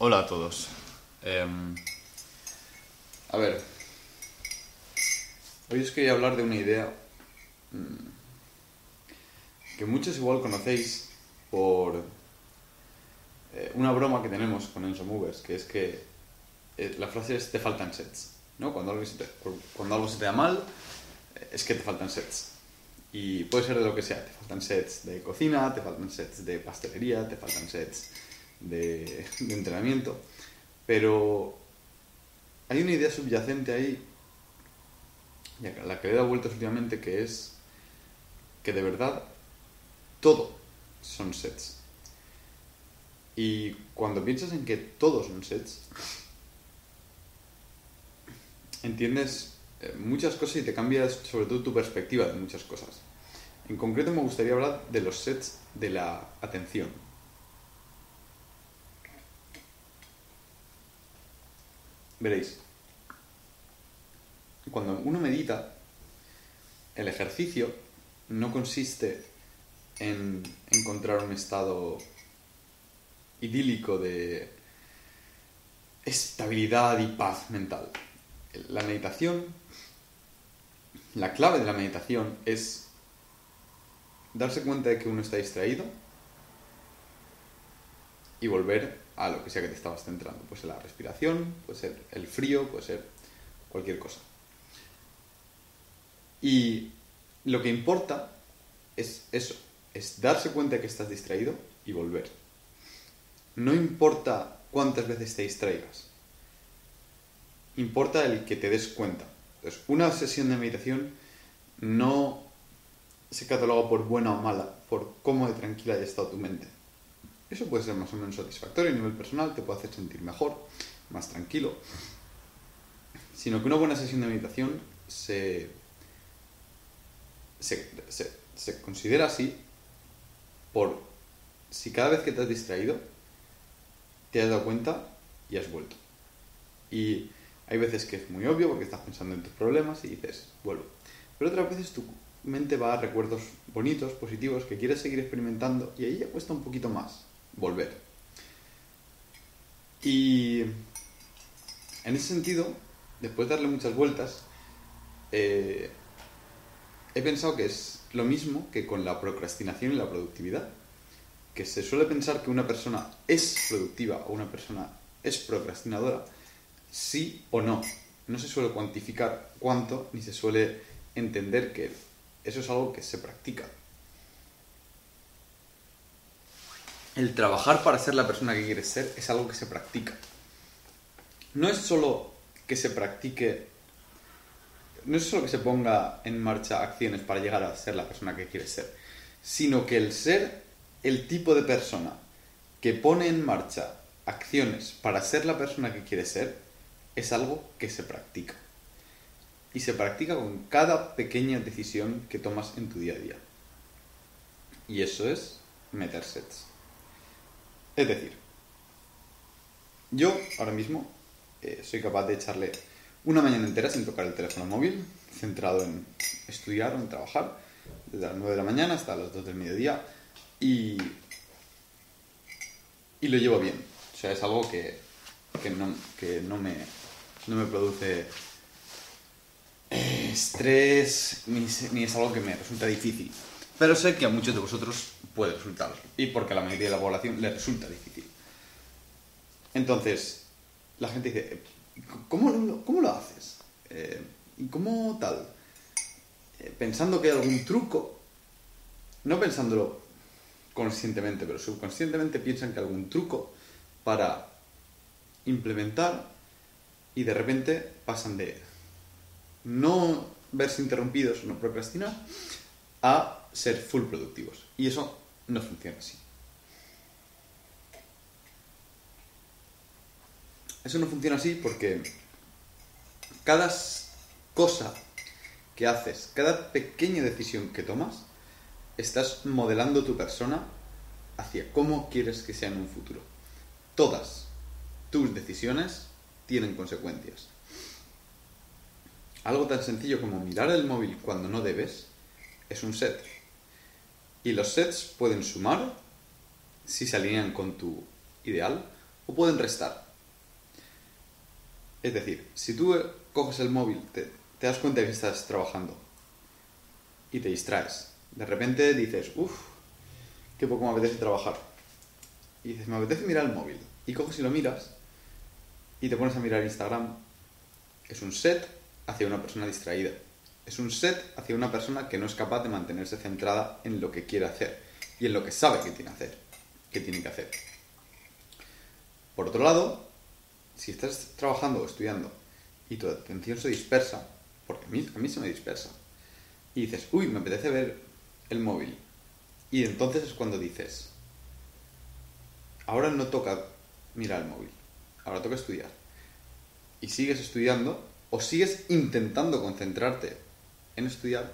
Hola a todos. Em, a ver, hoy os quería hablar de una idea mm, que muchos igual conocéis por eh, una broma que tenemos con Enso Movers, que es que eh, la frase es te faltan sets, ¿no? Cuando algo, se te, cuando algo se te da mal, eh, es que te faltan sets. Y puede ser de lo que sea, te faltan sets de cocina, te faltan sets de pastelería, te faltan sets de, entrenamiento, pero hay una idea subyacente ahí, a la que le he dado vueltas últimamente, que es que de verdad todo son sets. Y cuando piensas en que todos son sets, entiendes eh, muchas cosas y te cambias sobre todo tu perspectiva de muchas cosas. En concreto me gustaría hablar de los sets de la atención. Veréis, cuando uno medita, el ejercicio no consiste en encontrar un estado idílico de estabilidad y paz mental. La meditación, la clave de la meditación es darse cuenta de que uno está distraído y volver a lo que sea que te estabas centrando. Puede ser la respiración, puede ser el frío, puede ser cualquier cosa. Y lo que importa es eso, es darse cuenta de que estás distraído y volver. No importa cuántas veces te distraigas, importa el que te des cuenta. Entonces, una sesión de meditación no se cataloga por buena o mala, por cómo de tranquila haya estado tu mente. Eso puede ser más o menos satisfactorio a nivel personal, te puede hacer sentir mejor, más tranquilo. Sino que una buena sesión de meditación se, se, se considera así por si cada vez que te has distraído te has dado cuenta y has vuelto. Y hay veces que es muy obvio porque estás pensando en tus problemas y dices, vuelvo. Pero otras veces tu mente va a recuerdos bonitos, positivos, que quieres seguir experimentando y ahí ya cuesta un poquito más volver. Y en ese sentido, después de darle muchas vueltas, eh, he pensado que es lo mismo que con la procrastinación y la productividad que se suele pensar que una persona es productiva o una persona es procrastinadora, sí o no. No se suele cuantificar cuánto, ni se suele entender que eso es algo que se practica. El trabajar para ser la persona que quieres ser es algo que se practica. No es solo que se practique, no es solo que se ponga en marcha acciones para llegar a ser la persona que quieres ser, sino que el ser el tipo de persona que pone en marcha acciones para ser la persona que quiere ser es algo que se practica. Y se practica con cada pequeña decisión que tomas en tu día a día. Y eso es meter sets. Es decir, yo ahora mismo eh, soy capaz de echarle una mañana entera sin tocar el teléfono móvil, centrado en estudiar o en trabajar, desde las 9 de la mañana hasta las 2 del mediodía, y, y lo llevo bien. O sea, es algo que, que, no, que no, me, no me produce eh, estrés ni, ni es algo que me resulta difícil. Pero sé que a muchos de vosotros puede resultar. Y porque a la mayoría de la población le resulta difícil. Entonces, la gente dice, ¿cómo, lo, cómo lo haces? Eh, ¿Y cómo tal? Eh, pensando que hay algún truco, no pensándolo conscientemente, pero subconscientemente piensan que algún truco para implementar y de repente pasan de no verse interrumpidos no procrastinar a ser full productivos. Y eso no funciona así. Eso no funciona así porque cada cosa que haces, cada pequeña decisión que tomas, estás modelando tu persona hacia cómo quieres que sea en un futuro. Todas tus decisiones tienen consecuencias. Algo tan sencillo como mirar el móvil cuando no debes es un set. Y los sets pueden sumar si se alinean con tu ideal o pueden restar. Es decir, si tú coges el móvil, te, te das cuenta de que estás trabajando y te distraes. De repente dices, uff, qué poco me apetece trabajar. Y dices, me apetece mirar el móvil. Y coges y lo miras y te pones a mirar Instagram. Es un set hacia una persona distraída. Es un set hacia una persona que no es capaz de mantenerse centrada en lo que quiere hacer y en lo que sabe que tiene, hacer, que, tiene que hacer. Por otro lado, si estás trabajando o estudiando y tu atención se dispersa, porque a mí, a mí se me dispersa, y dices, uy, me apetece ver el móvil, y entonces es cuando dices, ahora no toca mirar el móvil, ahora toca estudiar. Y sigues estudiando o sigues intentando concentrarte en estudiar,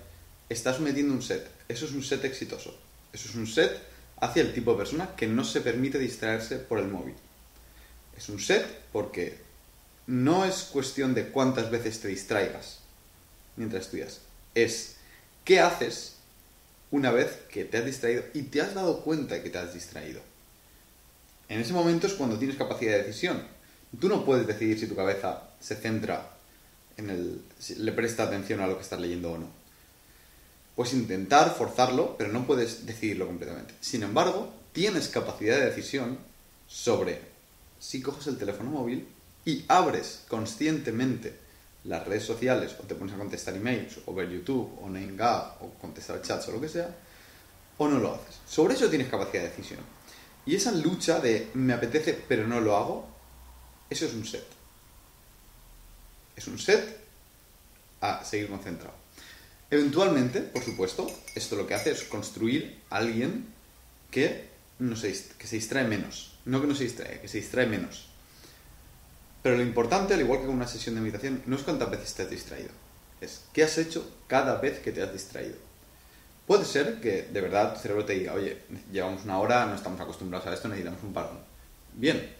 estás metiendo un set. Eso es un set exitoso. Eso es un set hacia el tipo de persona que no se permite distraerse por el móvil. Es un set porque no es cuestión de cuántas veces te distraigas mientras estudias. Es qué haces una vez que te has distraído y te has dado cuenta que te has distraído. En ese momento es cuando tienes capacidad de decisión. Tú no puedes decidir si tu cabeza se centra en el... Le presta atención a lo que estás leyendo o no. Puedes intentar forzarlo, pero no puedes decidirlo completamente. Sin embargo, tienes capacidad de decisión sobre si coges el teléfono móvil y abres conscientemente las redes sociales o te pones a contestar emails o ver YouTube o Nenga o contestar chats o lo que sea, o no lo haces. Sobre eso tienes capacidad de decisión. Y esa lucha de me apetece pero no lo hago, eso es un set. Es un set a seguir concentrado. Eventualmente, por supuesto, esto lo que hace es construir a alguien que, no se, que se distrae menos. No que no se distrae, que se distrae menos. Pero lo importante, al igual que con una sesión de meditación, no es cuántas veces te has distraído. Es qué has hecho cada vez que te has distraído. Puede ser que de verdad tu cerebro te diga, oye, llevamos una hora, no estamos acostumbrados a esto, necesitamos un parón. Bien,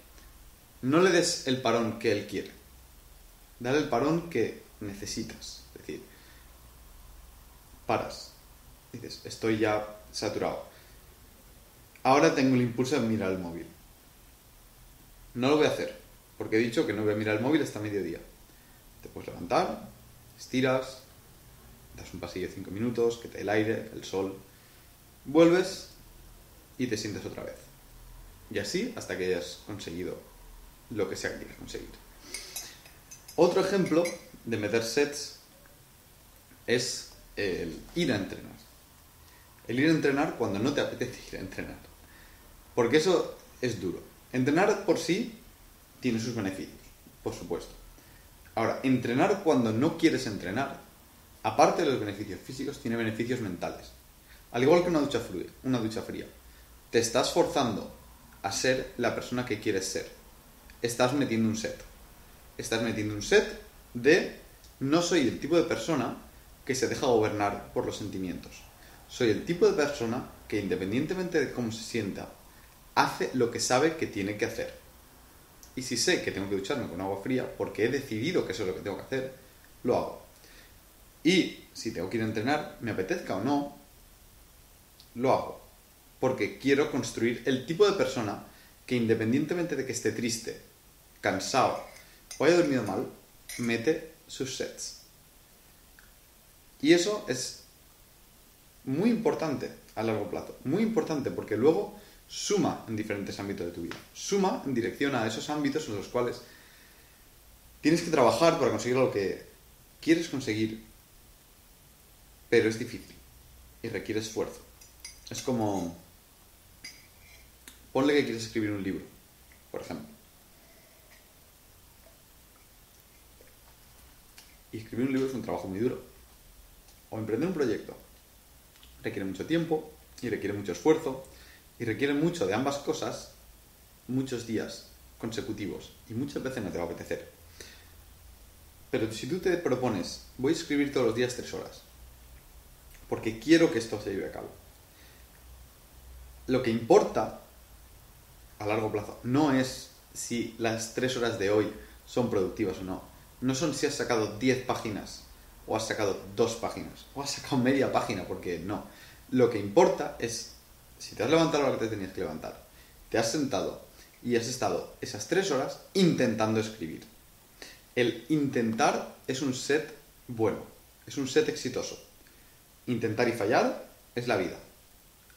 no le des el parón que él quiere. Dale el parón que necesitas. Es decir, paras. Dices, estoy ya saturado. Ahora tengo el impulso de mirar el móvil. No lo voy a hacer, porque he dicho que no voy a mirar el móvil hasta mediodía. Te puedes levantar, estiras, das un pasillo de 5 minutos, que te dé el aire, el sol, vuelves y te sientes otra vez. Y así hasta que hayas conseguido lo que sea que quieras conseguir. Otro ejemplo de meter sets es el ir a entrenar. El ir a entrenar cuando no te apetece ir a entrenar. Porque eso es duro. Entrenar por sí tiene sus beneficios, por supuesto. Ahora, entrenar cuando no quieres entrenar, aparte de los beneficios físicos, tiene beneficios mentales. Al igual que una ducha fría, una ducha fría. Te estás forzando a ser la persona que quieres ser. Estás metiendo un set. Estás metiendo un set de no soy el tipo de persona que se deja gobernar por los sentimientos. Soy el tipo de persona que independientemente de cómo se sienta, hace lo que sabe que tiene que hacer. Y si sé que tengo que ducharme con agua fría porque he decidido que eso es lo que tengo que hacer, lo hago. Y si tengo que ir a entrenar, me apetezca o no, lo hago. Porque quiero construir el tipo de persona que independientemente de que esté triste, cansado o haya dormido mal, mete sus sets. Y eso es muy importante a largo plazo. Muy importante porque luego suma en diferentes ámbitos de tu vida. Suma en dirección a esos ámbitos en los cuales tienes que trabajar para conseguir lo que quieres conseguir, pero es difícil y requiere esfuerzo. Es como... Ponle que quieres escribir un libro, por ejemplo. Y escribir un libro es un trabajo muy duro. O emprender un proyecto. Requiere mucho tiempo y requiere mucho esfuerzo y requiere mucho de ambas cosas muchos días consecutivos y muchas veces no te va a apetecer. Pero si tú te propones, voy a escribir todos los días tres horas, porque quiero que esto se lleve a cabo. Lo que importa a largo plazo no es si las tres horas de hoy son productivas o no. No son si has sacado 10 páginas o has sacado dos páginas o has sacado media página, porque no. Lo que importa es si te has levantado a la que te tenías que levantar, te has sentado y has estado esas tres horas intentando escribir. El intentar es un set bueno, es un set exitoso. Intentar y fallar es la vida.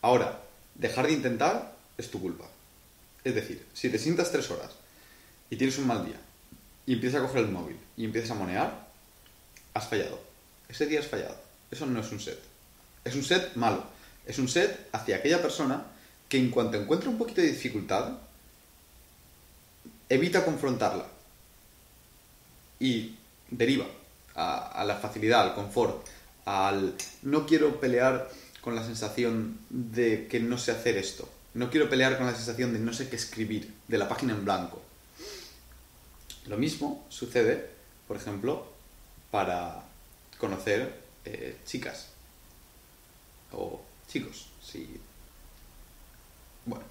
Ahora, dejar de intentar es tu culpa. Es decir, si te sientas tres horas y tienes un mal día y empiezas a coger el móvil y empiezas a monear, has fallado. Ese día has fallado. Eso no es un set. Es un set malo. Es un set hacia aquella persona que en cuanto encuentra un poquito de dificultad, evita confrontarla y deriva a, a la facilidad, al confort, al no quiero pelear con la sensación de que no sé hacer esto. No quiero pelear con la sensación de no sé qué escribir, de la página en blanco. Lo mismo sucede, por ejemplo, para conocer eh, chicas o chicos. Si... Bueno,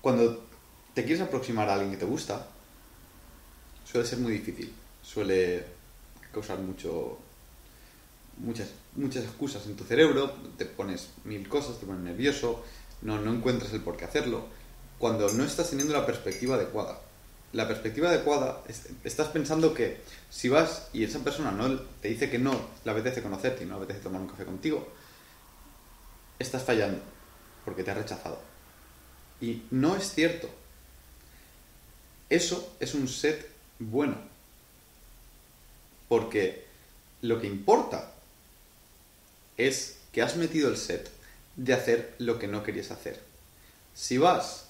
cuando te quieres aproximar a alguien que te gusta, suele ser muy difícil. Suele causar mucho muchas, muchas excusas en tu cerebro, te pones mil cosas, te pones nervioso, no, no encuentras el por qué hacerlo, cuando no estás teniendo la perspectiva adecuada. La perspectiva adecuada, estás pensando que si vas y esa persona no te dice que no le apetece conocerte y no le apetece tomar un café contigo, estás fallando porque te ha rechazado. Y no es cierto. Eso es un set bueno. Porque lo que importa es que has metido el set de hacer lo que no querías hacer. Si vas,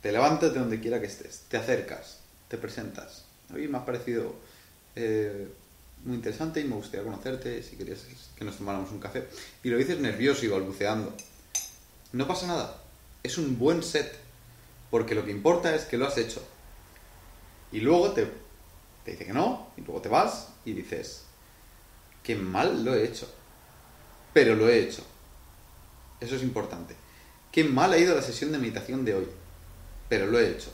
te levantas de donde quiera que estés, te acercas, te presentas. Mí me ha parecido eh, muy interesante y me gustaría conocerte, si querías que nos tomáramos un café. Y lo dices nervioso y balbuceando. No pasa nada, es un buen set, porque lo que importa es que lo has hecho. Y luego te, te dice que no, y luego te vas y dices, qué mal lo he hecho pero lo he hecho. Eso es importante. Qué mal ha ido la sesión de meditación de hoy, pero lo he hecho.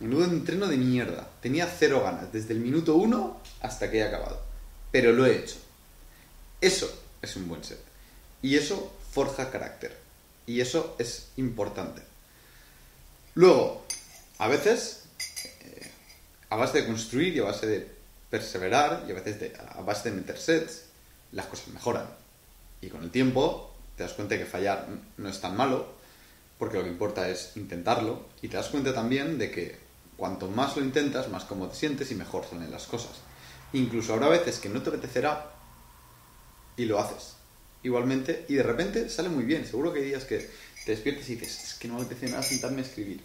Menudo entreno de mierda. Tenía cero ganas, desde el minuto uno hasta que he acabado. Pero lo he hecho. Eso es un buen set. Y eso forja carácter. Y eso es importante. Luego, a veces, eh, a base de construir y a base de perseverar, y a veces a base de meter sets, las cosas mejoran. Y con el tiempo te das cuenta que fallar no es tan malo, porque lo que importa es intentarlo, y te das cuenta también de que cuanto más lo intentas, más cómodo te sientes y mejor salen las cosas. Incluso habrá veces que no te apetecerá y lo haces. Igualmente, y de repente sale muy bien. Seguro que hay días que te despiertes y dices, es que no me apetece nada sentarme a escribir.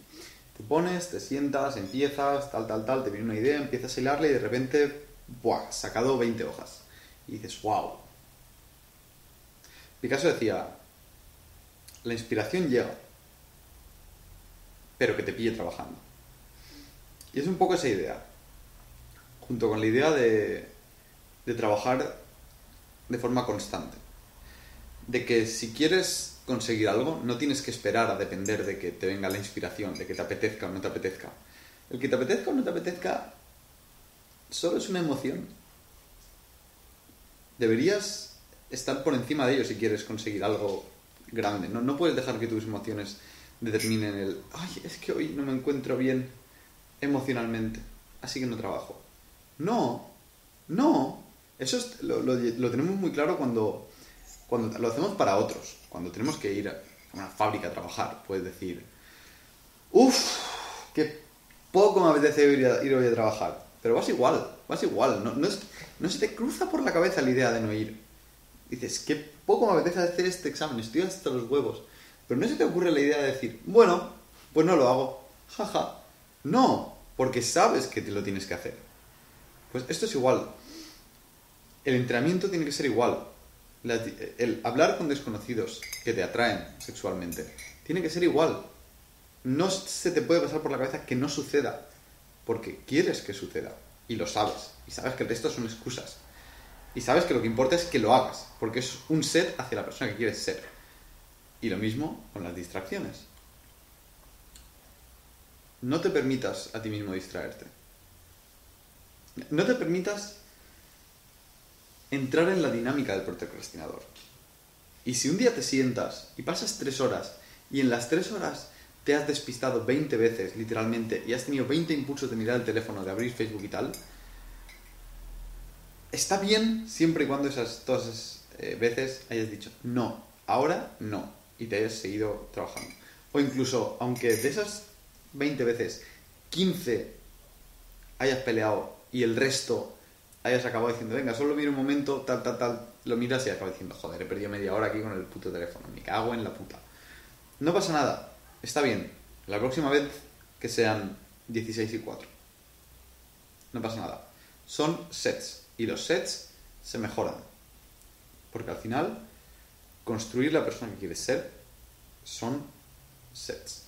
Te pones, te sientas, empiezas, tal, tal, tal, te viene una idea, empiezas a hilarle y de repente, ¡buah! Sacado 20 hojas. Y dices, wow, Picasso decía, la inspiración llega, pero que te pille trabajando. Y es un poco esa idea, junto con la idea de, de trabajar de forma constante. De que si quieres conseguir algo, no tienes que esperar a depender de que te venga la inspiración, de que te apetezca o no te apetezca. El que te apetezca o no te apetezca solo es una emoción. Deberías estar por encima de ello si quieres conseguir algo grande. No, no puedes dejar que tus emociones determinen el, ay, es que hoy no me encuentro bien emocionalmente, así que no trabajo. No, no. Eso lo, lo, tenemos muy claro cuando, cuando lo hacemos para otros. Cuando tenemos que ir a una fábrica a trabajar, puedes decir, uff, qué poco me apetece ir, ir, hoy a trabajar. Pero vas igual, vas igual. No, no, no se te cruza por la cabeza la idea de no ir dices, qué poco me apetece hacer este examen, estoy hasta los huevos. Pero no se te ocurre la idea de decir, bueno, pues no lo hago, jaja. No, porque sabes que te lo tienes que hacer. Pues esto es igual. El entrenamiento tiene que ser igual. el hablar con desconocidos que te atraen sexualmente tiene que ser igual. No se te puede pasar por la cabeza que no suceda, porque quieres que suceda y lo sabes. Y sabes que el resto son excusas. Y sabes que lo que importa es que lo hagas, porque es un set hacia la persona que quieres ser. Y lo mismo con las distracciones. No te permitas a ti mismo distraerte. No te permitas entrar en la dinámica del procrastinador. Y si un día te sientas y pasas tres horas y en las tres horas te has despistado 20 veces, literalmente, y has tenido 20 impulsos de mirar el teléfono, de abrir Facebook y tal, está bien siempre y cuando esas esas eh, veces hayas dicho no, ahora no, y te hayas seguido trabajando. O incluso, aunque de esas 20 veces, 15 hayas peleado y el resto hayas acabado diciendo, venga, solo miro un momento, tal, tal, tal, lo miras y acabas diciendo, joder, he perdido media hora aquí con el puto teléfono, me cago en la puta. No pasa nada, está bien. La próxima vez que sean 16 y 4. No pasa nada. Son sets y los sets se mejoran. Porque al final, construir la persona que quieres ser son sets.